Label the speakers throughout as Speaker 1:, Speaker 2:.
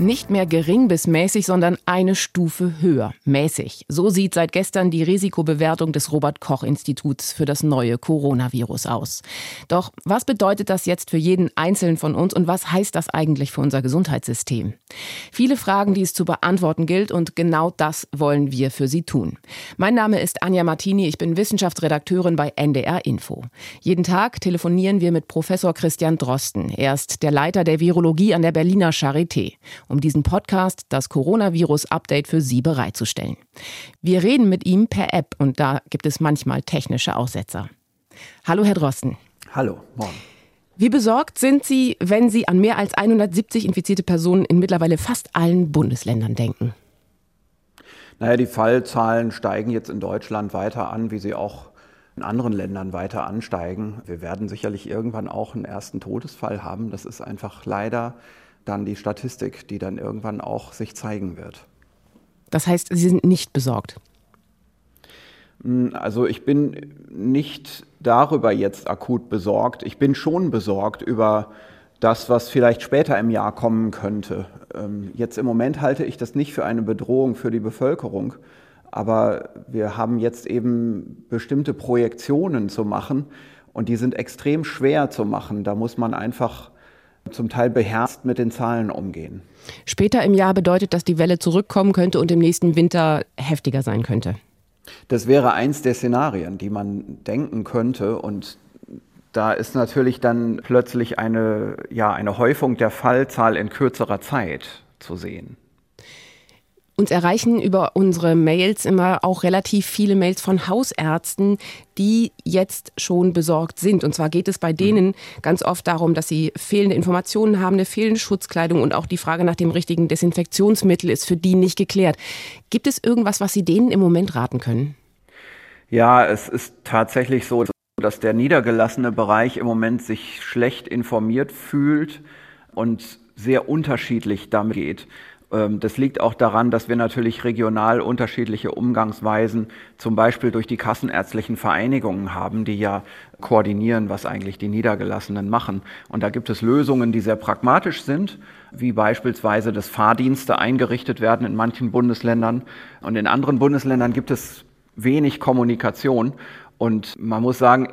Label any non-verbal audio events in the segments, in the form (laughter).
Speaker 1: Nicht mehr gering bis mäßig, sondern eine Stufe höher. Mäßig. So sieht seit gestern die Risikobewertung des Robert Koch Instituts für das neue Coronavirus aus. Doch was bedeutet das jetzt für jeden Einzelnen von uns und was heißt das eigentlich für unser Gesundheitssystem? Viele Fragen, die es zu beantworten gilt und genau das wollen wir für Sie tun. Mein Name ist Anja Martini, ich bin Wissenschaftsredakteurin bei NDR Info. Jeden Tag telefonieren wir mit Professor Christian Drosten. Er ist der Leiter der Virologie an der Berliner Charité um diesen Podcast das Coronavirus-Update für Sie bereitzustellen. Wir reden mit ihm per App und da gibt es manchmal technische Aussetzer. Hallo, Herr Drosten.
Speaker 2: Hallo, morgen.
Speaker 1: Wie besorgt sind Sie, wenn Sie an mehr als 170 infizierte Personen in mittlerweile fast allen Bundesländern denken?
Speaker 2: Naja, die Fallzahlen steigen jetzt in Deutschland weiter an, wie sie auch in anderen Ländern weiter ansteigen. Wir werden sicherlich irgendwann auch einen ersten Todesfall haben. Das ist einfach leider dann die Statistik, die dann irgendwann auch sich zeigen wird.
Speaker 1: Das heißt, Sie sind nicht besorgt?
Speaker 2: Hm, also ich bin nicht darüber jetzt akut besorgt. Ich bin schon besorgt über das, was vielleicht später im Jahr kommen könnte. Ähm, jetzt im Moment halte ich das nicht für eine Bedrohung für die Bevölkerung, aber wir haben jetzt eben bestimmte Projektionen zu machen und die sind extrem schwer zu machen. Da muss man einfach zum Teil beherzt mit den Zahlen umgehen.
Speaker 1: Später im Jahr bedeutet, dass die Welle zurückkommen könnte und im nächsten Winter heftiger sein könnte.
Speaker 2: Das wäre eins der Szenarien, die man denken könnte. Und da ist natürlich dann plötzlich eine, ja, eine Häufung der Fallzahl in kürzerer Zeit zu sehen.
Speaker 1: Uns erreichen über unsere Mails immer auch relativ viele Mails von Hausärzten, die jetzt schon besorgt sind. Und zwar geht es bei denen ganz oft darum, dass sie fehlende Informationen haben, eine fehlende Schutzkleidung und auch die Frage nach dem richtigen Desinfektionsmittel ist für die nicht geklärt. Gibt es irgendwas, was Sie denen im Moment raten können?
Speaker 2: Ja, es ist tatsächlich so, dass der niedergelassene Bereich im Moment sich schlecht informiert fühlt und sehr unterschiedlich damit geht. Ähm, das liegt auch daran, dass wir natürlich regional unterschiedliche Umgangsweisen, zum Beispiel durch die kassenärztlichen Vereinigungen haben, die ja koordinieren, was eigentlich die Niedergelassenen machen. Und da gibt es Lösungen, die sehr pragmatisch sind, wie beispielsweise, dass Fahrdienste eingerichtet werden in manchen Bundesländern. Und in anderen Bundesländern gibt es wenig Kommunikation. Und man muss sagen,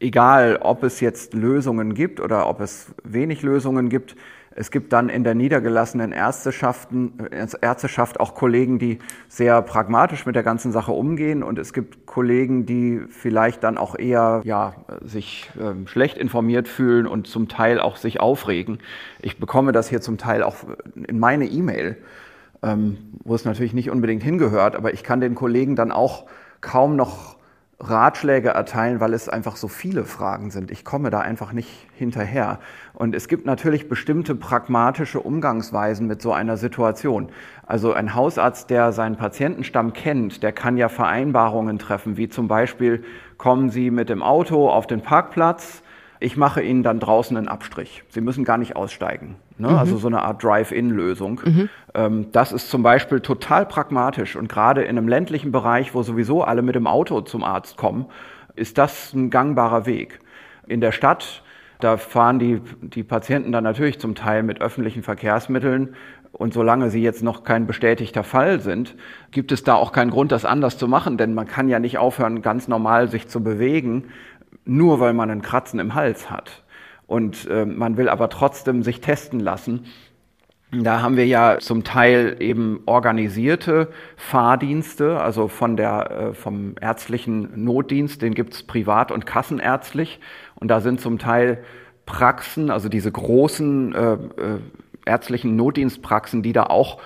Speaker 2: egal ob es jetzt Lösungen gibt oder ob es wenig Lösungen gibt, es gibt dann in der niedergelassenen Ärzteshaften, Ärzteschaft auch Kollegen, die sehr pragmatisch mit der ganzen Sache umgehen und es gibt Kollegen, die vielleicht dann auch eher ja, sich äh, schlecht informiert fühlen und zum Teil auch sich aufregen. Ich bekomme das hier zum Teil auch in meine E-Mail, ähm, wo es natürlich nicht unbedingt hingehört, aber ich kann den Kollegen dann auch kaum noch Ratschläge erteilen, weil es einfach so viele Fragen sind. Ich komme da einfach nicht hinterher. Und es gibt natürlich bestimmte pragmatische Umgangsweisen mit so einer Situation. Also ein Hausarzt, der seinen Patientenstamm kennt, der kann ja Vereinbarungen treffen, wie zum Beispiel kommen Sie mit dem Auto auf den Parkplatz, ich mache Ihnen dann draußen einen Abstrich. Sie müssen gar nicht aussteigen. Ne? Mhm. Also so eine Art Drive-In-Lösung. Mhm. Ähm, das ist zum Beispiel total pragmatisch und gerade in einem ländlichen Bereich, wo sowieso alle mit dem Auto zum Arzt kommen, ist das ein gangbarer Weg. In der Stadt, da fahren die, die Patienten dann natürlich zum Teil mit öffentlichen Verkehrsmitteln und solange sie jetzt noch kein bestätigter Fall sind, gibt es da auch keinen Grund, das anders zu machen, denn man kann ja nicht aufhören, ganz normal sich zu bewegen, nur weil man einen Kratzen im Hals hat. Und äh, man will aber trotzdem sich testen lassen. Da haben wir ja zum Teil eben organisierte Fahrdienste, also von der, äh, vom ärztlichen Notdienst, den gibt's privat und kassenärztlich. Und da sind zum Teil Praxen, also diese großen äh, äh, ärztlichen Notdienstpraxen, die da auch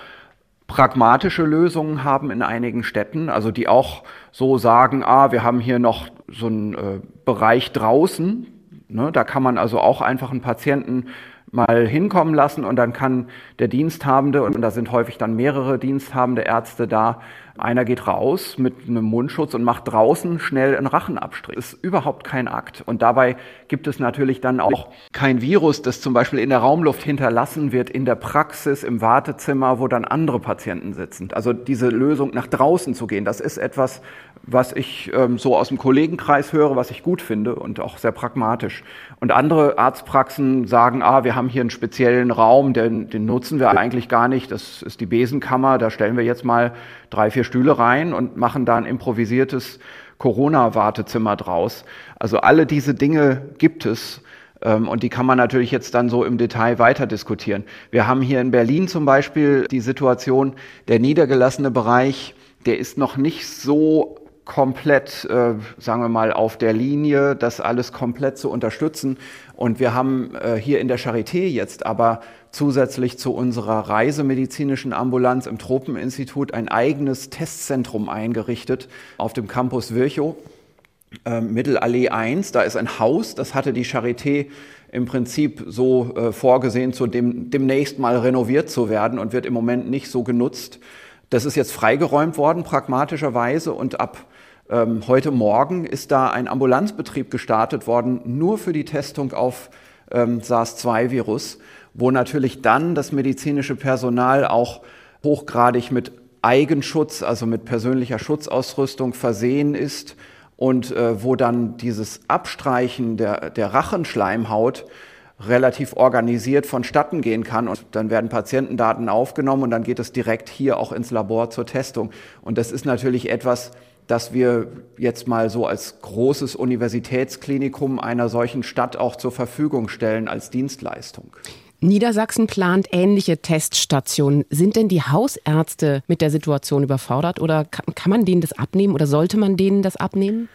Speaker 2: pragmatische Lösungen haben in einigen Städten, also die auch so sagen, ah, wir haben hier noch so einen äh, Bereich draußen, ne, da kann man also auch einfach einen Patienten mal hinkommen lassen und dann kann der Diensthabende, und da sind häufig dann mehrere diensthabende Ärzte da, Einer geht raus mit einem Mundschutz und macht draußen schnell einen Rachenabstrich. Das ist überhaupt kein Akt. Und dabei gibt es natürlich dann auch kein Virus, das zum Beispiel in der Raumluft hinterlassen wird, in der Praxis, im Wartezimmer, wo dann andere Patienten sitzen. Also diese Lösung nach draußen zu gehen, das ist etwas, was ich ähm, so aus dem Kollegenkreis höre, was ich gut finde und auch sehr pragmatisch. Und andere Arztpraxen sagen, ah, wir haben hier einen speziellen Raum, den, den nutzen wir eigentlich gar nicht. Das ist die Besenkammer, da stellen wir jetzt mal drei, vier Stühle rein und machen da ein improvisiertes Corona-Wartezimmer draus. Also alle diese Dinge gibt es. Ähm, und die kann man natürlich jetzt dann so im Detail weiter diskutieren. Wir haben hier in Berlin zum Beispiel die Situation, der niedergelassene Bereich, der ist noch nicht so komplett, äh, sagen wir mal, auf der Linie, das alles komplett zu unterstützen. Und wir haben äh, hier in der Charité jetzt aber zusätzlich zu unserer reisemedizinischen Ambulanz im Tropeninstitut ein eigenes Testzentrum eingerichtet auf dem Campus Virchow, äh, Mittelallee 1. Da ist ein Haus, das hatte die Charité im Prinzip so äh, vorgesehen, zu dem, demnächst mal renoviert zu werden und wird im Moment nicht so genutzt. Das ist jetzt freigeräumt worden, pragmatischerweise, und ab ähm, heute Morgen ist da ein Ambulanzbetrieb gestartet worden, nur für die Testung auf ähm, SARS-2-Virus, wo natürlich dann das medizinische Personal auch hochgradig mit Eigenschutz, also mit persönlicher Schutzausrüstung versehen ist und äh, wo dann dieses Abstreichen der, der Rachenschleimhaut relativ organisiert vonstatten gehen kann. Und dann werden Patientendaten aufgenommen und dann geht es direkt hier auch ins Labor zur Testung. Und das ist natürlich etwas, dass wir jetzt mal so als großes Universitätsklinikum einer solchen Stadt auch zur Verfügung stellen als Dienstleistung.
Speaker 1: Niedersachsen plant ähnliche Teststationen. Sind denn die Hausärzte mit der Situation überfordert oder kann man denen das abnehmen oder sollte man denen das abnehmen?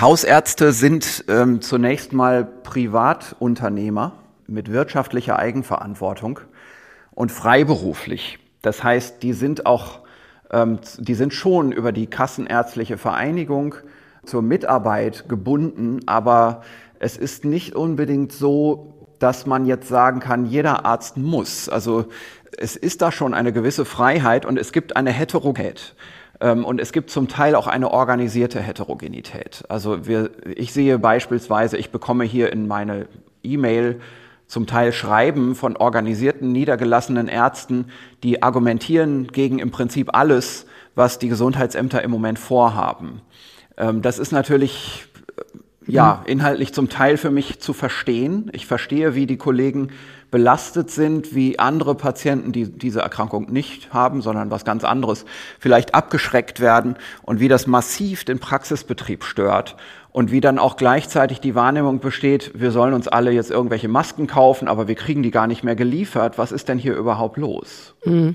Speaker 2: Hausärzte sind ähm, zunächst mal Privatunternehmer mit wirtschaftlicher Eigenverantwortung und freiberuflich. Das heißt, die sind auch die sind schon über die Kassenärztliche Vereinigung zur Mitarbeit gebunden, aber es ist nicht unbedingt so, dass man jetzt sagen kann, jeder Arzt muss. Also es ist da schon eine gewisse Freiheit und es gibt eine Heterogenität. Ähm, und es gibt zum Teil auch eine organisierte Heterogenität. Also wir, ich sehe beispielsweise, ich bekomme hier in meine E-Mail zum Teil Schreiben von organisierten, niedergelassenen Ärzten, die argumentieren gegen im Prinzip alles, was die Gesundheitsämter im Moment vorhaben. Ähm, das ist natürlich ja, mhm. inhaltlich zum Teil für mich zu verstehen. Ich verstehe, wie die Kollegen belastet sind, wie andere Patienten, die diese Erkrankung nicht haben, sondern was ganz anderes, vielleicht abgeschreckt werden und wie das massiv den Praxisbetrieb stört und wie dann auch gleichzeitig die Wahrnehmung besteht, wir sollen uns alle jetzt irgendwelche Masken kaufen, aber wir kriegen die gar nicht mehr geliefert. Was ist denn hier überhaupt los? Mhm.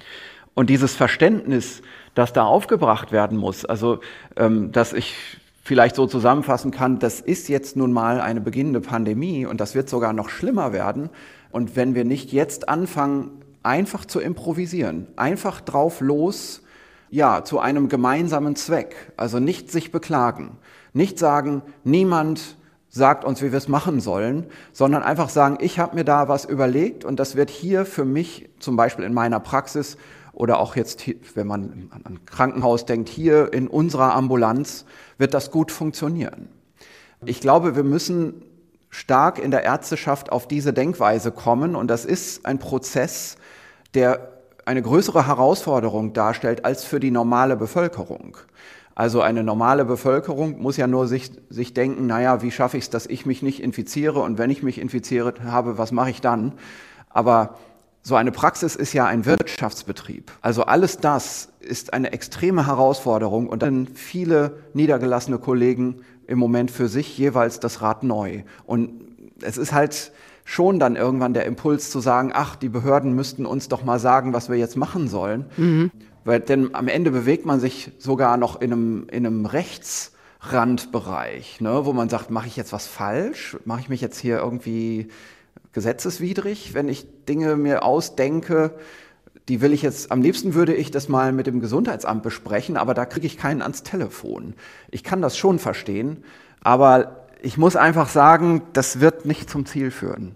Speaker 2: Und dieses Verständnis, das da aufgebracht werden muss, also ähm, dass ich vielleicht so zusammenfassen kann, das ist jetzt nun mal eine beginnende Pandemie und das wird sogar noch schlimmer werden. Und wenn wir nicht jetzt anfangen, einfach zu improvisieren, einfach drauf los, ja, zu einem gemeinsamen Zweck, also nicht sich beklagen, nicht sagen, niemand sagt uns, wie wir es machen sollen, sondern einfach sagen, ich habe mir da was überlegt und das wird hier für mich, zum Beispiel in meiner Praxis oder auch jetzt, wenn man an ein Krankenhaus denkt, hier in unserer Ambulanz wird das gut funktionieren. Ich glaube, wir müssen stark in der Ärzteschaft auf diese Denkweise kommen und das ist ein Prozess, der eine größere Herausforderung darstellt als für die normale Bevölkerung. Also eine normale Bevölkerung muss ja nur sich, sich denken, naja, wie schaffe ich es, dass ich mich nicht infiziere und wenn ich mich infiziert habe, was mache ich dann? Aber so eine Praxis ist ja ein Wirtschaftsbetrieb. Also alles das ist eine extreme Herausforderung und dann viele niedergelassene Kollegen im Moment für sich jeweils das Rad neu. Und es ist halt schon dann irgendwann der Impuls zu sagen, ach, die Behörden müssten uns doch mal sagen, was wir jetzt machen sollen. Mhm. Weil, denn am Ende bewegt man sich sogar noch in einem, in einem Rechtsrandbereich, ne, wo man sagt, mache ich jetzt was falsch? Mache ich mich jetzt hier irgendwie gesetzeswidrig, wenn ich Dinge mir ausdenke, die will ich jetzt, am liebsten würde ich das mal mit dem Gesundheitsamt besprechen, aber da kriege ich keinen ans Telefon. Ich kann das schon verstehen, aber ich muss einfach sagen, das wird nicht zum Ziel führen.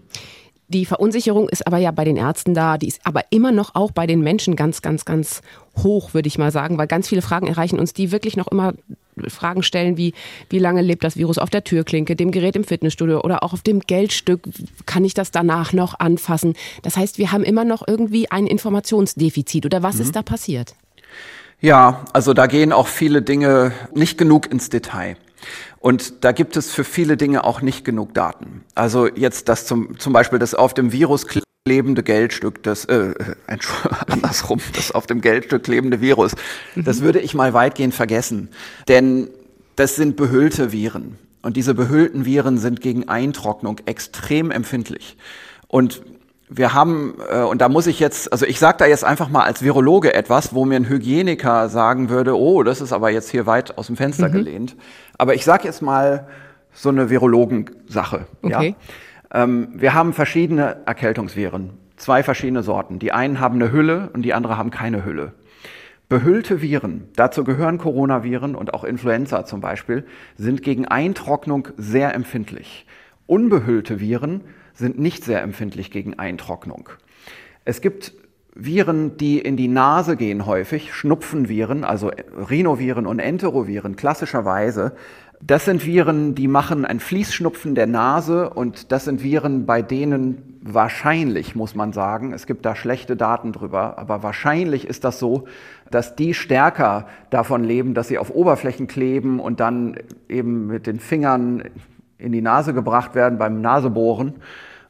Speaker 1: Die Verunsicherung ist aber ja bei den Ärzten da, die ist aber immer noch auch bei den Menschen ganz, ganz, ganz hoch, würde ich mal sagen, weil ganz viele Fragen erreichen uns, die wirklich noch immer Fragen stellen wie, wie lange lebt das Virus auf der Türklinke, dem Gerät im Fitnessstudio oder auch auf dem Geldstück, kann ich das danach noch anfassen? Das heißt, wir haben immer noch irgendwie ein Informationsdefizit oder was mhm. ist da passiert?
Speaker 2: Ja, also da gehen auch viele Dinge nicht genug ins Detail. Und da gibt es für viele Dinge auch nicht genug Daten. Also jetzt das zum, zum Beispiel das auf dem Virus klebende Geldstück, das, äh, (laughs) andersrum, das auf dem Geldstück klebende Virus, das würde ich mal weitgehend vergessen. Denn das sind behüllte Viren. Und diese behüllten Viren sind gegen Eintrocknung extrem empfindlich. Und wir haben, äh, und da muss ich jetzt, also ich sage da jetzt einfach mal als Virologe etwas, wo mir ein Hygieniker sagen würde, oh, das ist aber jetzt hier weit aus dem Fenster mhm. gelehnt. Aber ich sage jetzt mal so eine Virologensache. Okay. Ja? Ähm, wir haben verschiedene Erkältungsviren, zwei verschiedene Sorten. Die einen haben eine Hülle und die andere haben keine Hülle. Behüllte Viren, dazu gehören Coronaviren und auch Influenza zum Beispiel, sind gegen Eintrocknung sehr empfindlich. Unbehüllte Viren sind nicht sehr empfindlich gegen Eintrocknung. Es gibt Viren, die in die Nase gehen häufig, Schnupfenviren, also Rhinoviren und Enteroviren klassischerweise. Das sind Viren, die machen ein Fließschnupfen der Nase und das sind Viren, bei denen wahrscheinlich, muss man sagen, es gibt da schlechte Daten drüber, aber wahrscheinlich ist das so, dass die stärker davon leben, dass sie auf Oberflächen kleben und dann eben mit den Fingern in die Nase gebracht werden beim Nasebohren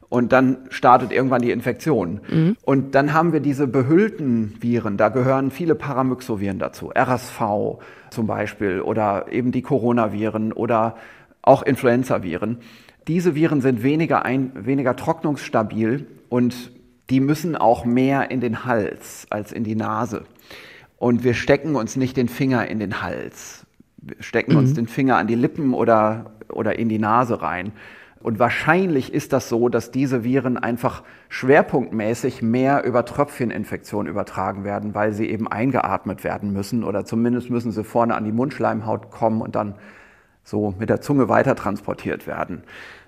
Speaker 2: und dann startet irgendwann die Infektion. Mhm. Und dann haben wir diese behüllten Viren, da gehören viele Paramyxoviren dazu, RSV zum Beispiel oder eben die Coronaviren oder auch Influenzaviren. Diese Viren sind weniger, ein, weniger trocknungsstabil und die müssen auch mehr in den Hals als in die Nase. Und wir stecken uns nicht den Finger in den Hals. Wir stecken mhm. uns den Finger an die Lippen oder, oder in die Nase rein. Und wahrscheinlich ist das so, dass diese Viren einfach schwerpunktmäßig mehr über Tröpfcheninfektionen übertragen werden, weil sie eben eingeatmet werden müssen oder zumindest müssen sie vorne an die Mundschleimhaut kommen und dann so mit der Zunge weiter transportiert werden.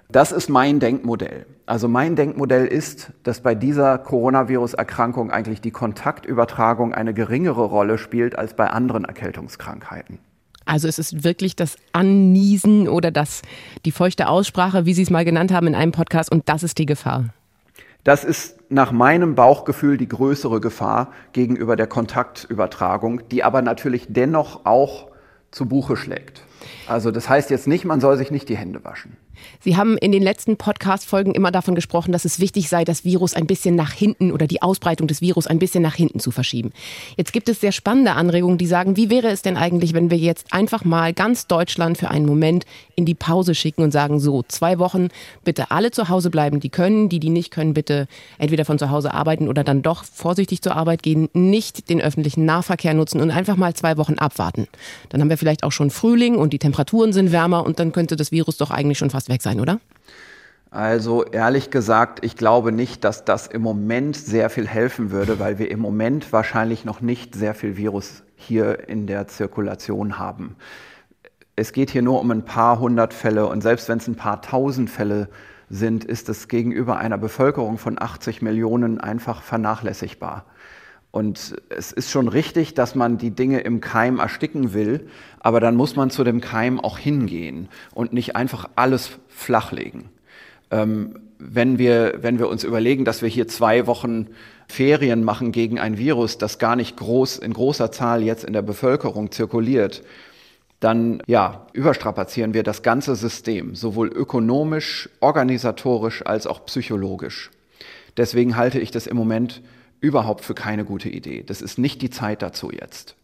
Speaker 2: Das ist mein Denkmodell. Also mein Denkmodell ist, dass bei dieser Coronavirus-Erkrankung eigentlich die Kontaktübertragung eine geringere Rolle spielt als bei anderen Erkältungskrankheiten.
Speaker 1: Also es ist wirklich das Anniesen oder das, die feuchte Aussprache, wie Sie es mal genannt haben in einem Podcast, und das ist die Gefahr.
Speaker 2: Das ist nach meinem Bauchgefühl die größere Gefahr gegenüber der Kontaktübertragung, die aber natürlich dennoch auch zu Buche schlägt. Also das heißt jetzt nicht, man soll sich nicht die Hände waschen.
Speaker 1: Sie haben in den letzten Podcast-Folgen immer davon gesprochen, dass es wichtig sei, das Virus ein bisschen nach hinten oder die Ausbreitung des Virus ein bisschen nach hinten zu verschieben. Jetzt gibt es sehr spannende Anregungen, die sagen, wie wäre es denn eigentlich, wenn wir jetzt einfach mal ganz Deutschland für einen Moment in die Pause schicken und sagen, so, zwei Wochen bitte alle zu Hause bleiben, die können, die, die nicht können, bitte entweder von zu Hause arbeiten oder dann doch vorsichtig zur Arbeit gehen, nicht den öffentlichen Nahverkehr nutzen und einfach mal zwei Wochen abwarten. Dann haben wir vielleicht auch schon Frühling und die Temperaturen sind wärmer und dann könnte das Virus doch eigentlich schon fast weg sein, oder?
Speaker 2: Also ehrlich gesagt, ich glaube nicht, dass das im Moment sehr viel helfen würde, weil wir im Moment wahrscheinlich noch nicht sehr viel Virus hier in der Zirkulation haben. Es geht hier nur um ein paar hundert Fälle und selbst wenn es ein paar tausend Fälle sind, ist es gegenüber einer Bevölkerung von 80 Millionen einfach vernachlässigbar. Und es ist schon richtig, dass man die Dinge im Keim ersticken will, aber dann muss man zu dem Keim auch hingehen und nicht einfach alles flachlegen. Ähm, wenn, wir, wenn wir uns überlegen, dass wir hier zwei Wochen Ferien machen gegen ein Virus, das gar nicht groß, in großer Zahl jetzt in der Bevölkerung zirkuliert, dann ja, überstrapazieren wir das ganze System, sowohl ökonomisch, organisatorisch als auch psychologisch. Deswegen halte ich das im Moment überhaupt für keine gute Idee. Das ist nicht die Zeit dazu jetzt.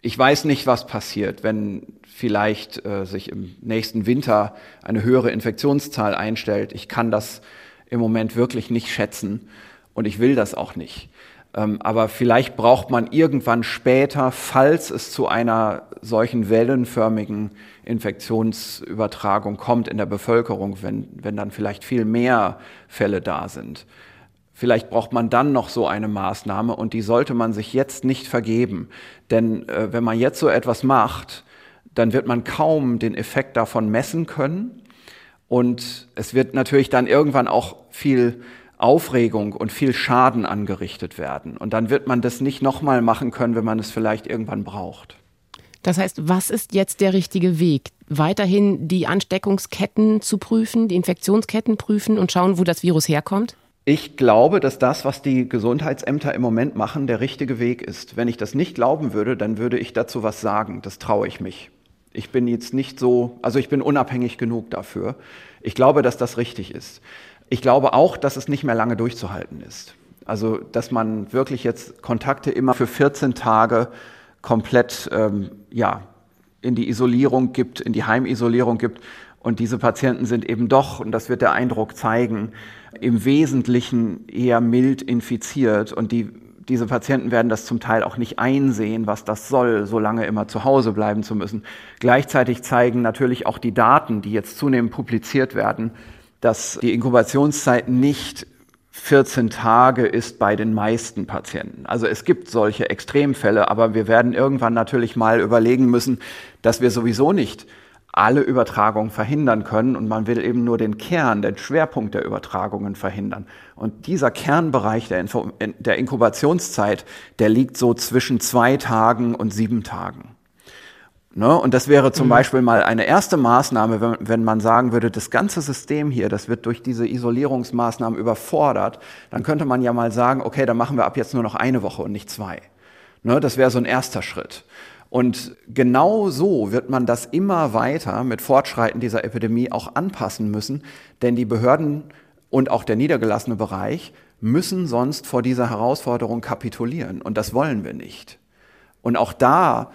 Speaker 2: Ich weiß nicht, was passiert, wenn vielleicht äh, sich im nächsten Winter eine höhere Infektionszahl einstellt. Ich kann das im Moment wirklich nicht schätzen und ich will das auch nicht. Ähm, aber vielleicht braucht man irgendwann später, falls es zu einer solchen wellenförmigen Infektionsübertragung kommt in der Bevölkerung, wenn, wenn dann vielleicht viel mehr Fälle da sind, Vielleicht braucht man dann noch so eine Maßnahme und die sollte man sich jetzt nicht vergeben. Denn äh, wenn man jetzt so etwas macht, dann wird man kaum den Effekt davon messen können. Und es wird natürlich dann irgendwann auch viel Aufregung und viel Schaden angerichtet werden. Und dann wird man das nicht nochmal machen können, wenn man es vielleicht irgendwann braucht.
Speaker 1: Das heißt, was ist jetzt der richtige Weg? Weiterhin die Ansteckungsketten zu prüfen, die Infektionsketten prüfen und schauen, wo das Virus herkommt?
Speaker 2: Ich glaube, dass das, was die Gesundheitsämter im Moment machen, der richtige Weg ist. Wenn ich das nicht glauben würde, dann würde ich dazu was sagen. Das traue ich mich. Ich bin jetzt nicht so, also ich bin unabhängig genug dafür. Ich glaube, dass das richtig ist. Ich glaube auch, dass es nicht mehr lange durchzuhalten ist. Also, dass man wirklich jetzt Kontakte immer für 14 Tage komplett ähm, ja, in die Isolierung gibt, in die Heimisolierung gibt. Und diese Patienten sind eben doch, und das wird der Eindruck zeigen, im Wesentlichen eher mild infiziert. Und die, diese Patienten werden das zum Teil auch nicht einsehen, was das soll, so lange immer zu Hause bleiben zu müssen. Gleichzeitig zeigen natürlich auch die Daten, die jetzt zunehmend publiziert werden, dass die Inkubationszeit nicht 14 Tage ist bei den meisten Patienten. Also es gibt solche Extremfälle, aber wir werden irgendwann natürlich mal überlegen müssen, dass wir sowieso nicht alle Übertragungen verhindern können und man will eben nur den Kern, den Schwerpunkt der Übertragungen verhindern. Und dieser Kernbereich der, Info der Inkubationszeit, der liegt so zwischen zwei Tagen und sieben Tagen. Ne? Und das wäre zum mhm. Beispiel mal eine erste Maßnahme, wenn, wenn, man sagen würde, das ganze System hier, das wird durch diese Isolierungsmaßnahmen überfordert, dann könnte man ja mal sagen, okay, dann machen wir ab jetzt nur noch eine Woche und nicht zwei. Ne? Das wäre so ein erster Schritt. Und genau so wird man das immer weiter mit Fortschreiten dieser Epidemie auch anpassen müssen, denn die Behörden und auch der niedergelassene Bereich müssen sonst vor dieser Herausforderung kapitulieren. Und das wollen wir nicht. Und auch da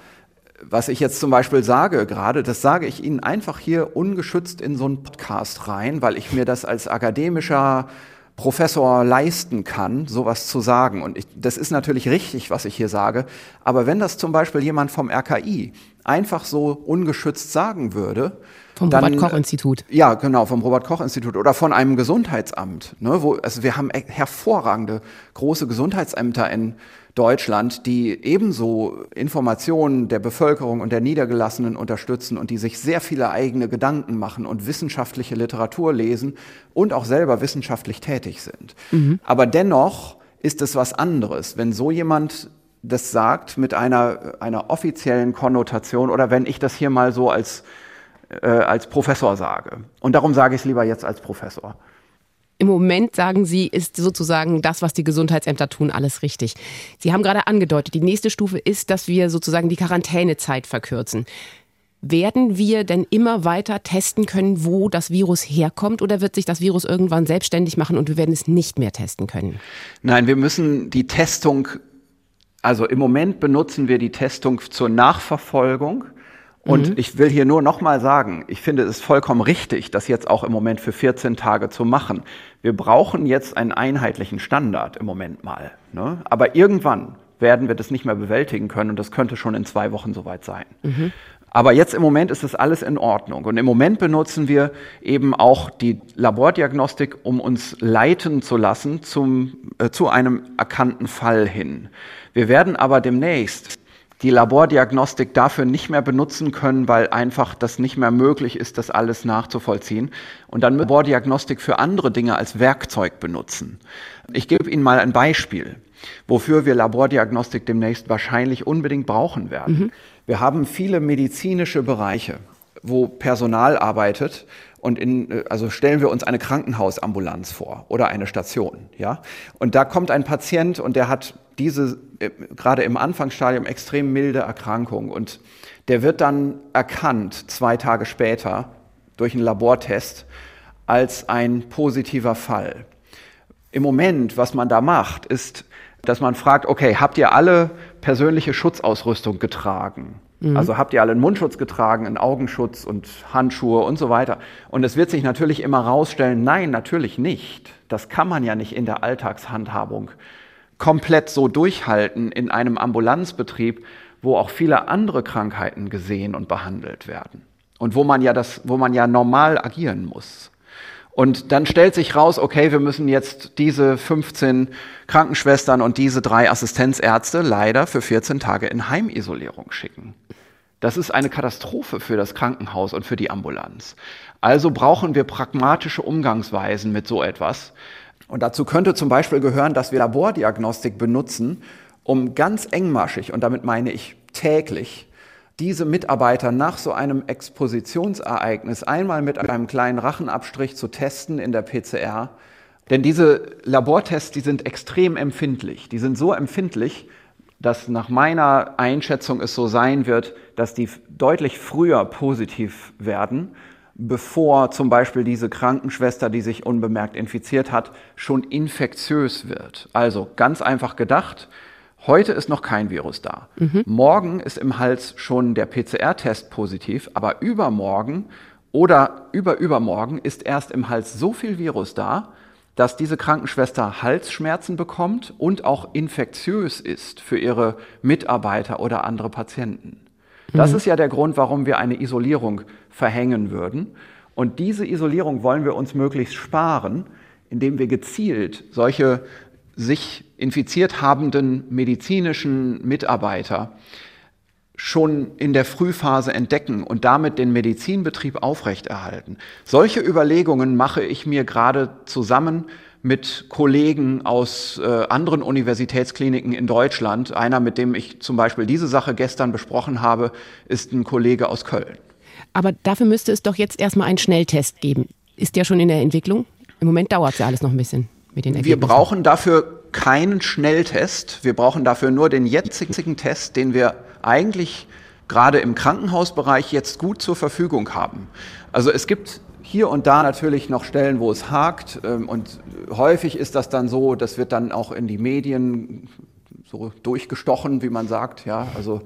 Speaker 2: was ich jetzt zum Beispiel sage gerade, das sage ich Ihnen einfach hier ungeschützt in so einen Podcast rein, weil ich mir das als akademischer Professor leisten kann, sowas zu sagen. Und ich, das ist natürlich richtig, was ich hier sage. Aber wenn das zum Beispiel jemand vom RKI einfach so ungeschützt sagen würde,
Speaker 1: vom Robert Koch Institut.
Speaker 2: Ja, genau, vom Robert Koch Institut oder von einem Gesundheitsamt. Ne, wo, also wir haben hervorragende große Gesundheitsämter in Deutschland, die ebenso Informationen der Bevölkerung und der Niedergelassenen unterstützen und die sich sehr viele eigene Gedanken machen und wissenschaftliche Literatur lesen und auch selber wissenschaftlich tätig sind. Mhm. Aber dennoch ist es was anderes, wenn so jemand das sagt mit einer, einer offiziellen Konnotation oder wenn ich das hier mal so als, äh, als Professor sage. Und darum sage ich es lieber jetzt als Professor.
Speaker 1: Im Moment, sagen Sie, ist sozusagen das, was die Gesundheitsämter tun, alles richtig. Sie haben gerade angedeutet, die nächste Stufe ist, dass wir sozusagen die Quarantänezeit verkürzen. Werden wir denn immer weiter testen können, wo das Virus herkommt, oder wird sich das Virus irgendwann selbstständig machen und wir werden es nicht mehr testen können?
Speaker 2: Nein, wir müssen die Testung, also im Moment benutzen wir die Testung zur Nachverfolgung. Und mhm. ich will hier nur nochmal sagen, ich finde es vollkommen richtig, das jetzt auch im Moment für 14 Tage zu machen. Wir brauchen jetzt einen einheitlichen Standard im Moment mal. Ne? Aber irgendwann werden wir das nicht mehr bewältigen können und das könnte schon in zwei Wochen soweit sein. Mhm. Aber jetzt im Moment ist das alles in Ordnung. Und im Moment benutzen wir eben auch die Labordiagnostik, um uns leiten zu lassen zum, äh, zu einem erkannten Fall hin. Wir werden aber demnächst die Labordiagnostik dafür nicht mehr benutzen können, weil einfach das nicht mehr möglich ist, das alles nachzuvollziehen. Und dann Labordiagnostik für andere Dinge als Werkzeug benutzen. Ich gebe Ihnen mal ein Beispiel, wofür wir Labordiagnostik demnächst wahrscheinlich unbedingt brauchen werden. Mhm. Wir haben viele medizinische Bereiche, wo Personal arbeitet, und in, also stellen wir uns eine Krankenhausambulanz vor oder eine Station, ja. Und da kommt ein Patient und der hat diese äh, gerade im Anfangsstadium extrem milde Erkrankung und der wird dann erkannt zwei Tage später durch einen Labortest als ein positiver Fall. Im Moment, was man da macht, ist, dass man fragt, okay, habt ihr alle persönliche Schutzausrüstung getragen? Mhm. Also habt ihr alle einen Mundschutz getragen, einen Augenschutz und Handschuhe und so weiter. Und es wird sich natürlich immer rausstellen, nein, natürlich nicht. Das kann man ja nicht in der Alltagshandhabung komplett so durchhalten in einem Ambulanzbetrieb, wo auch viele andere Krankheiten gesehen und behandelt werden. Und wo man ja das, wo man ja normal agieren muss. Und dann stellt sich raus, okay, wir müssen jetzt diese 15 Krankenschwestern und diese drei Assistenzärzte leider für 14 Tage in Heimisolierung schicken. Das ist eine Katastrophe für das Krankenhaus und für die Ambulanz. Also brauchen wir pragmatische Umgangsweisen mit so etwas, Und dazu könnte zum Beispiel gehören, dass wir Labordiagnostik benutzen, um ganz engmaschig, und damit meine ich täglich, diese Mitarbeiter nach so einem Expositionsereignis einmal mit einem kleinen Rachenabstrich zu testen in der PCR. Denn diese Labortests, die sind extrem empfindlich. Die sind so empfindlich, dass nach meiner Einschätzung es so sein wird, dass die deutlich früher positiv werden, bevor zum Beispiel diese Krankenschwester, die sich unbemerkt infiziert hat, schon infektiös wird. Also ganz einfach gedacht, Heute ist noch kein Virus da. Mhm. Morgen ist im Hals schon der PCR-Test positiv, aber übermorgen oder überübermorgen ist erst im Hals so viel Virus da, dass diese Krankenschwester Halsschmerzen bekommt und auch infektiös ist für ihre Mitarbeiter oder andere Patienten. Das mhm. ist ja der Grund, warum wir eine Isolierung verhängen würden. Und diese Isolierung wollen wir uns möglichst sparen, indem wir gezielt solche sich infiziert habenden medizinischen Mitarbeiter schon in der Frühphase entdecken und damit den Medizinbetrieb aufrechterhalten. Solche Überlegungen mache ich mir gerade zusammen mit Kollegen aus äh, anderen Universitätskliniken in Deutschland. Einer, mit dem ich zum Beispiel diese Sache gestern besprochen habe, ist ein Kollege aus Köln.
Speaker 1: Aber dafür müsste es doch jetzt erstmal einen Schnelltest geben. Ist der schon in der Entwicklung? Im Moment dauert es ja alles noch ein bisschen
Speaker 2: mit den Ergebnissen. Wir brauchen dafür keinen Schnelltest. Wir brauchen dafür nur den jetzigen Test, den wir eigentlich gerade im Krankenhausbereich jetzt gut zur Verfügung haben. Also es gibt hier und da natürlich noch Stellen, wo es hakt. Ähm, und häufig ist das dann so, das wird dann auch in die Medien so durchgestochen, wie man sagt. Ja, also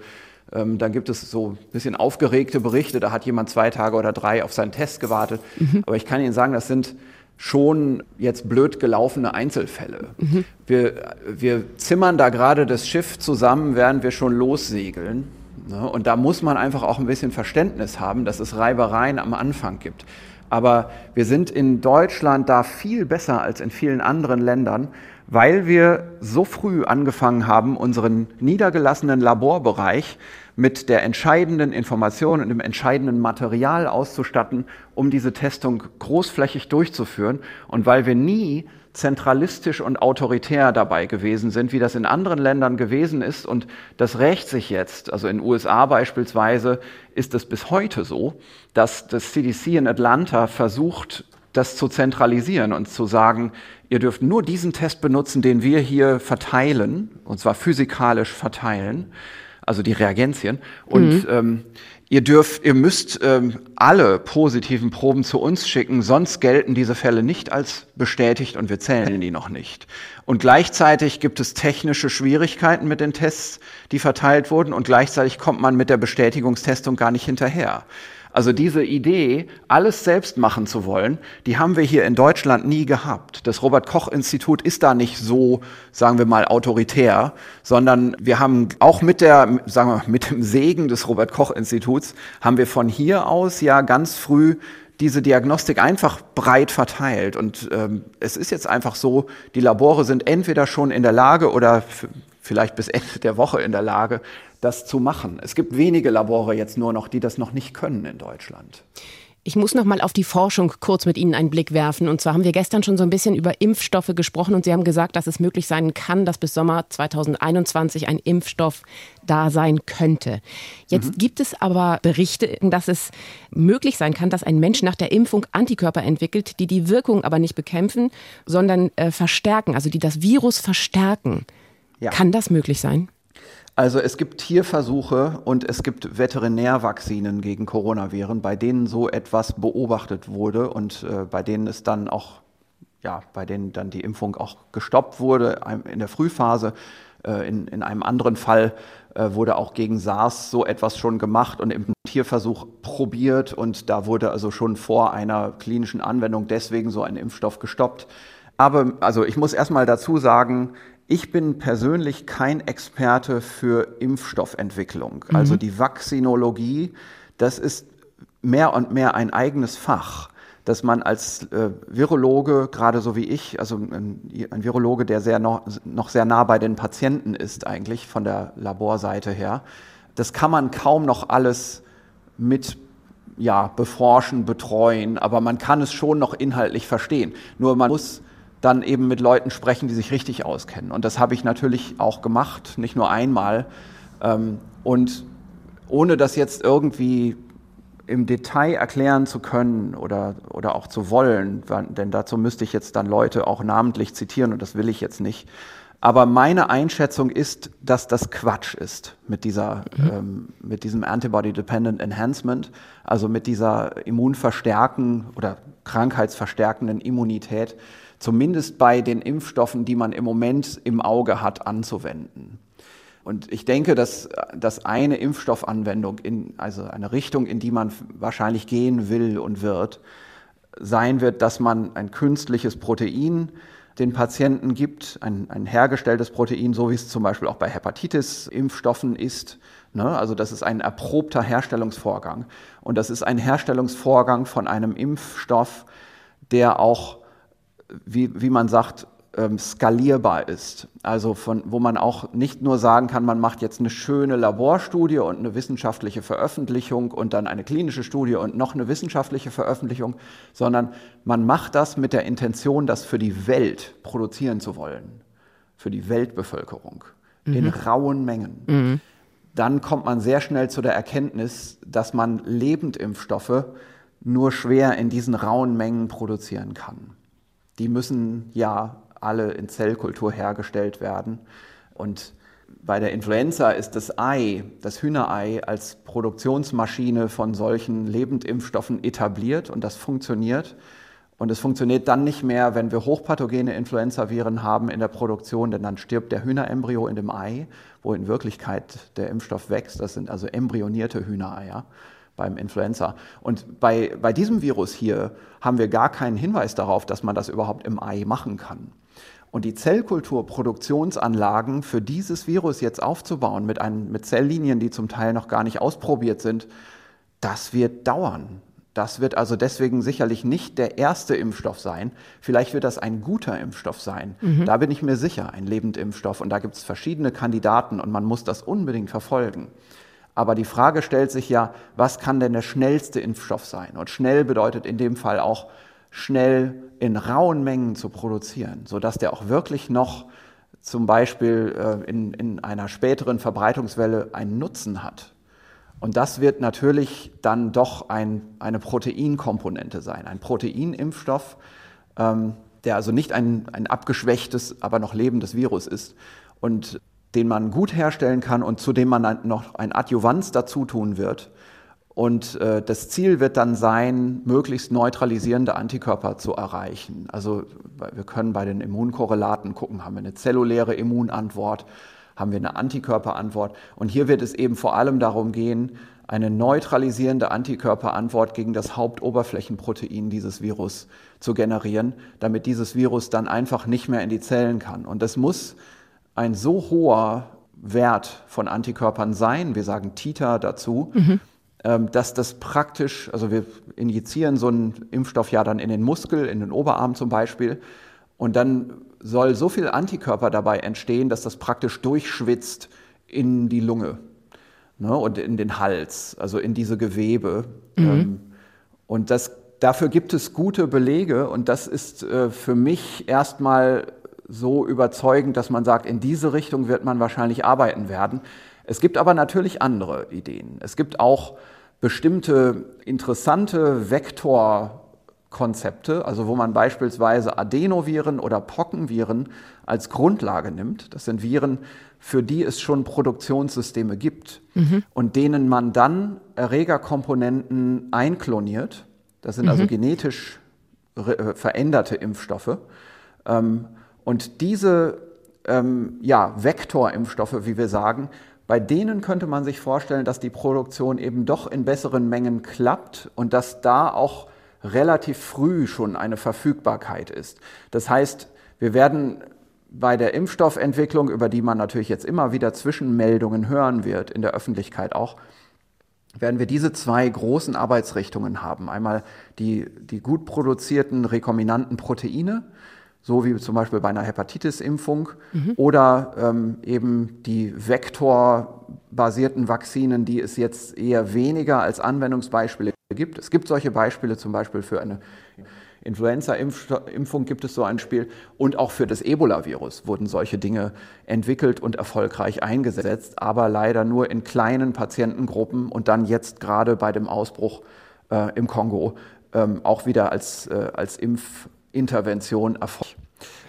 Speaker 2: ähm, dann gibt es so ein bisschen aufgeregte Berichte, da hat jemand zwei Tage oder drei auf seinen Test gewartet. Mhm. Aber ich kann Ihnen sagen, das sind schon jetzt blöd gelaufene Einzelfälle. Mhm. Wir, wir zimmern da gerade das Schiff zusammen, während wir schon lossegeln. Ne? Und da muss man einfach auch ein bisschen Verständnis haben, dass es Reibereien am Anfang gibt. Aber wir sind in Deutschland da viel besser als in vielen anderen Ländern, weil wir so früh angefangen haben, unseren niedergelassenen Laborbereich mit der entscheidenden Information und dem entscheidenden Material auszustatten, um diese Testung großflächig durchzuführen. Und weil wir nie zentralistisch und autoritär dabei gewesen sind, wie das in anderen Ländern gewesen ist. Und das rächt sich jetzt. Also in den USA beispielsweise ist es bis heute so, dass das CDC in Atlanta versucht, das zu zentralisieren und zu sagen, ihr dürft nur diesen Test benutzen, den wir hier verteilen, und zwar physikalisch verteilen also die Reagenzien. Und mhm. ähm, ihr dürft, ihr müsst ähm, alle positiven Proben zu uns schicken, sonst gelten diese Fälle nicht als bestätigt und wir zählen die noch nicht. Und gleichzeitig gibt es technische Schwierigkeiten mit den Tests, die verteilt wurden und gleichzeitig kommt man mit der Bestätigungstestung gar nicht hinterher. Also diese Idee, alles selbst machen zu wollen, die haben wir hier in Deutschland nie gehabt. Das Robert Koch Institut ist da nicht so, sagen wir mal, autoritär, sondern wir haben auch mit der, sagen wir, mit dem Segen des Robert Koch Instituts haben wir von hier aus ja ganz früh diese Diagnostik einfach breit verteilt. Und ähm, es ist jetzt einfach so, die Labore sind entweder schon in der Lage oder vielleicht bis Ende der Woche in der Lage, das zu machen. Es gibt wenige Labore jetzt nur noch, die das noch nicht können in Deutschland.
Speaker 1: Ich muss noch mal auf die Forschung kurz mit Ihnen einen Blick werfen. Und zwar haben wir gestern schon so ein bisschen über Impfstoffe gesprochen und Sie haben gesagt, dass es möglich sein kann, dass bis Sommer 2021 ein Impfstoff da sein könnte. Jetzt mhm. gibt es aber Berichte, dass es möglich sein kann, dass ein Mensch nach der Impfung Antikörper entwickelt, die die Wirkung aber nicht bekämpfen, sondern äh, verstärken, also die das Virus verstärken. Ja. Kann das möglich sein?
Speaker 2: Also es gibt Tierversuche und es gibt Veterinärvaccinen gegen Coronaviren, bei denen so etwas beobachtet wurde und äh, bei denen es dann auch, ja, bei denen dann die Impfung auch gestoppt wurde in der Frühphase. Äh, in, in einem anderen Fall äh, wurde auch gegen SARS so etwas schon gemacht und im Tierversuch probiert und da wurde also schon vor einer klinischen Anwendung deswegen so ein Impfstoff gestoppt. Aber also ich muss erstmal dazu sagen, ich bin persönlich kein Experte für Impfstoffentwicklung. Mhm. Also die Vaccinologie, das ist mehr und mehr ein eigenes Fach, dass man als äh, Virologe, gerade so wie ich, also ein, ein Virologe, der sehr noch, noch sehr nah bei den Patienten ist eigentlich von der Laborseite her, das kann man kaum noch alles mit ja, beforschen, betreuen, aber man kann es schon noch inhaltlich verstehen. Nur man muss dann eben mit Leuten sprechen, die sich richtig auskennen. Und das habe ich natürlich auch gemacht, nicht nur einmal. Ähm, und ohne das jetzt irgendwie im Detail erklären zu können oder, oder auch zu wollen, denn dazu müsste ich jetzt dann Leute auch namentlich zitieren und das will ich jetzt nicht. Aber meine Einschätzung ist, dass das Quatsch ist mit dieser, mhm. ähm, mit diesem Antibody-Dependent Enhancement, also mit dieser immunverstärken oder krankheitsverstärkenden Immunität, zumindest bei den Impfstoffen, die man im Moment im Auge hat, anzuwenden. Und ich denke, dass, dass eine Impfstoffanwendung in, also eine Richtung, in die man wahrscheinlich gehen will und wird, sein wird, dass man ein künstliches Protein den Patienten gibt, ein, ein hergestelltes Protein, so wie es zum Beispiel auch bei Hepatitis-Impfstoffen ist. Ne? Also das ist ein erprobter Herstellungsvorgang. Und das ist ein Herstellungsvorgang von einem Impfstoff, der auch, wie, wie man sagt, ähm, skalierbar ist. Also von, wo man auch nicht nur sagen kann, man macht jetzt eine schöne Laborstudie und eine wissenschaftliche Veröffentlichung und dann eine klinische Studie und noch eine wissenschaftliche Veröffentlichung, sondern man macht das mit der Intention, das für die Welt produzieren zu wollen, für die Weltbevölkerung mhm. in rauen Mengen. Mhm. Dann kommt man sehr schnell zu der Erkenntnis, dass man Lebendimpfstoffe nur schwer in diesen rauen Mengen produzieren kann. Die müssen ja alle in Zellkultur hergestellt werden. Und bei der Influenza ist das Ei, das Hühnerei, als Produktionsmaschine von solchen Lebendimpfstoffen etabliert und das funktioniert. Und es funktioniert dann nicht mehr, wenn wir hochpathogene Influenzaviren haben in der Produktion, denn dann stirbt der Hühnerembryo in dem Ei, wo in Wirklichkeit der Impfstoff wächst. Das sind also embryonierte Hühnereier beim Influenza. Und bei, bei diesem Virus hier haben wir gar keinen Hinweis darauf, dass man das überhaupt im Ei machen kann. Und die Zellkulturproduktionsanlagen für dieses Virus jetzt aufzubauen mit, ein, mit Zelllinien, die zum Teil noch gar nicht ausprobiert sind, das wird dauern. Das wird also deswegen sicherlich nicht der erste Impfstoff sein. Vielleicht wird das ein guter Impfstoff sein. Mhm. Da bin ich mir sicher, ein Lebendimpfstoff. Und da gibt es verschiedene Kandidaten und man muss das unbedingt verfolgen. Aber die Frage stellt sich ja, was kann denn der schnellste Impfstoff sein? Und schnell bedeutet in dem Fall auch schnell in rauen Mengen zu produzieren, sodass der auch wirklich noch zum Beispiel äh, in, in einer späteren Verbreitungswelle einen Nutzen hat. Und das wird natürlich dann doch ein, eine Proteinkomponente sein, ein Proteinimpfstoff, ähm, der also nicht ein, ein abgeschwächtes, aber noch lebendes Virus ist und den man gut herstellen kann und zu dem man noch ein Adjuvanz dazu tun wird, und äh, das Ziel wird dann sein, möglichst neutralisierende Antikörper zu erreichen. Also wir können bei den Immunkorrelaten gucken, haben wir eine zelluläre Immunantwort, haben wir eine Antikörperantwort. Und hier wird es eben vor allem darum gehen, eine neutralisierende Antikörperantwort gegen das Hauptoberflächenprotein dieses Virus zu generieren, damit dieses Virus dann einfach nicht mehr in die Zellen kann. Und das muss ein so hoher Wert von Antikörpern sein, wir sagen Titer dazu, mhm ähm, dass das praktisch, also wir injizieren so einen Impfstoff ja dann in den Muskel, in den Oberarm zum Beispiel, und dann soll so viel Antikörper dabei entstehen, dass das praktisch durchschwitzt in die Lunge ne, und in den Hals, also in diese Gewebe. Mhm. Ähm, und das, dafür gibt es gute Belege und das ist äh, für mich erstmal so überzeugend, dass man sagt, in diese Richtung wird man wahrscheinlich arbeiten werden. Es gibt aber natürlich andere Ideen. Es gibt auch bestimmte interessante Vektorkonzepte, also wo man beispielsweise Adenoviren oder Pockenviren als Grundlage nimmt. Das sind Viren, für die es schon Produktionssysteme gibt mhm. und denen man dann Erregerkomponenten einkloniert. Das sind also mhm. also genetisch äh, veränderte Impfstoffe. Ähm, und diese ähm, ja, Vektorimpfstoffe, wie wir sagen, bei denen könnte man sich vorstellen, dass die Produktion eben doch in besseren Mengen klappt und dass da auch relativ früh schon eine Verfügbarkeit ist. Das heißt, wir werden bei der Impfstoffentwicklung, über die man natürlich jetzt immer wieder Zwischenmeldungen hören wird, in der Öffentlichkeit auch, werden wir diese zwei großen Arbeitsrichtungen haben. Einmal die, die gut produzierten rekombinanten Proteine, so wie zum Beispiel bei einer Hepatitis-Impfung mhm. oder ähm, eben die vektorbasierten Vakzinen, die es jetzt eher weniger als Anwendungsbeispiele gibt. Es gibt solche Beispiele zum Beispiel für eine Influenza-Impfung gibt es so ein Spiel. Und auch für das Ebola-Virus wurden solche Dinge entwickelt und erfolgreich eingesetzt, aber leider nur in kleinen Patientengruppen und dann jetzt gerade bei dem Ausbruch äh, im Kongo ähm, auch wieder als, äh, als Impfintervention erfolgt.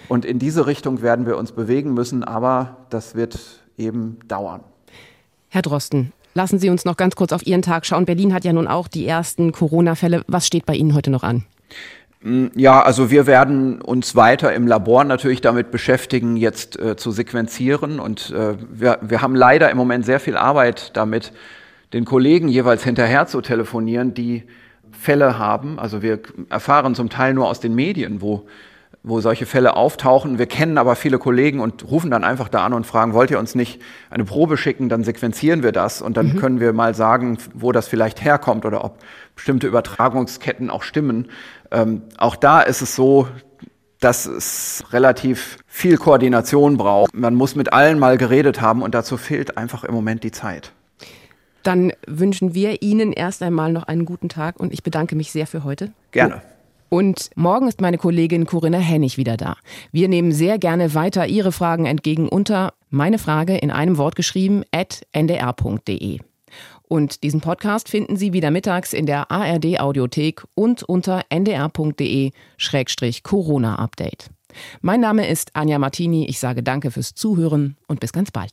Speaker 2: Und in diese Richtung werden wir uns bewegen müssen, aber das wird eben dauern.
Speaker 1: Herr Drosten, lassen Sie uns noch ganz kurz auf Ihren Tag schauen. Berlin hat ja nun auch die ersten Corona-Fälle. Was steht bei Ihnen heute noch an?
Speaker 2: Mm, ja, also wir werden uns weiter im Labor natürlich damit beschäftigen, jetzt äh, zu sequenzieren. Und äh, wir, wir haben leider im Moment sehr viel Arbeit damit, den Kollegen jeweils hinterher zu telefonieren, die Fälle haben. Also wir erfahren zum Teil nur aus den Medien, wo wo solche Fälle auftauchen. Wir kennen aber viele Kollegen und rufen dann einfach da an und fragen, wollt ihr uns nicht eine Probe schicken, dann sequenzieren wir das und dann mhm. können wir mal sagen, wo das vielleicht herkommt oder ob bestimmte Übertragungsketten auch stimmen. Ähm, auch da ist es so, dass es relativ viel Koordination braucht. Man muss mit allen mal geredet haben und dazu fehlt einfach im Moment die Zeit.
Speaker 1: Dann wünschen wir Ihnen erst einmal noch einen guten Tag und ich bedanke mich sehr für heute.
Speaker 2: Gerne.
Speaker 1: Und morgen ist meine Kollegin Corinna Hennig wieder da. Wir nehmen sehr gerne weiter Ihre Fragen entgegen unter meine Frage in einem Wort geschrieben at ndr.de. Und diesen Podcast finden Sie wieder mittags in der ARD Audiothek und unter ndr.de-corona-update. Mein Name ist Anja Martini. Ich sage danke fürs Zuhören und bis ganz bald.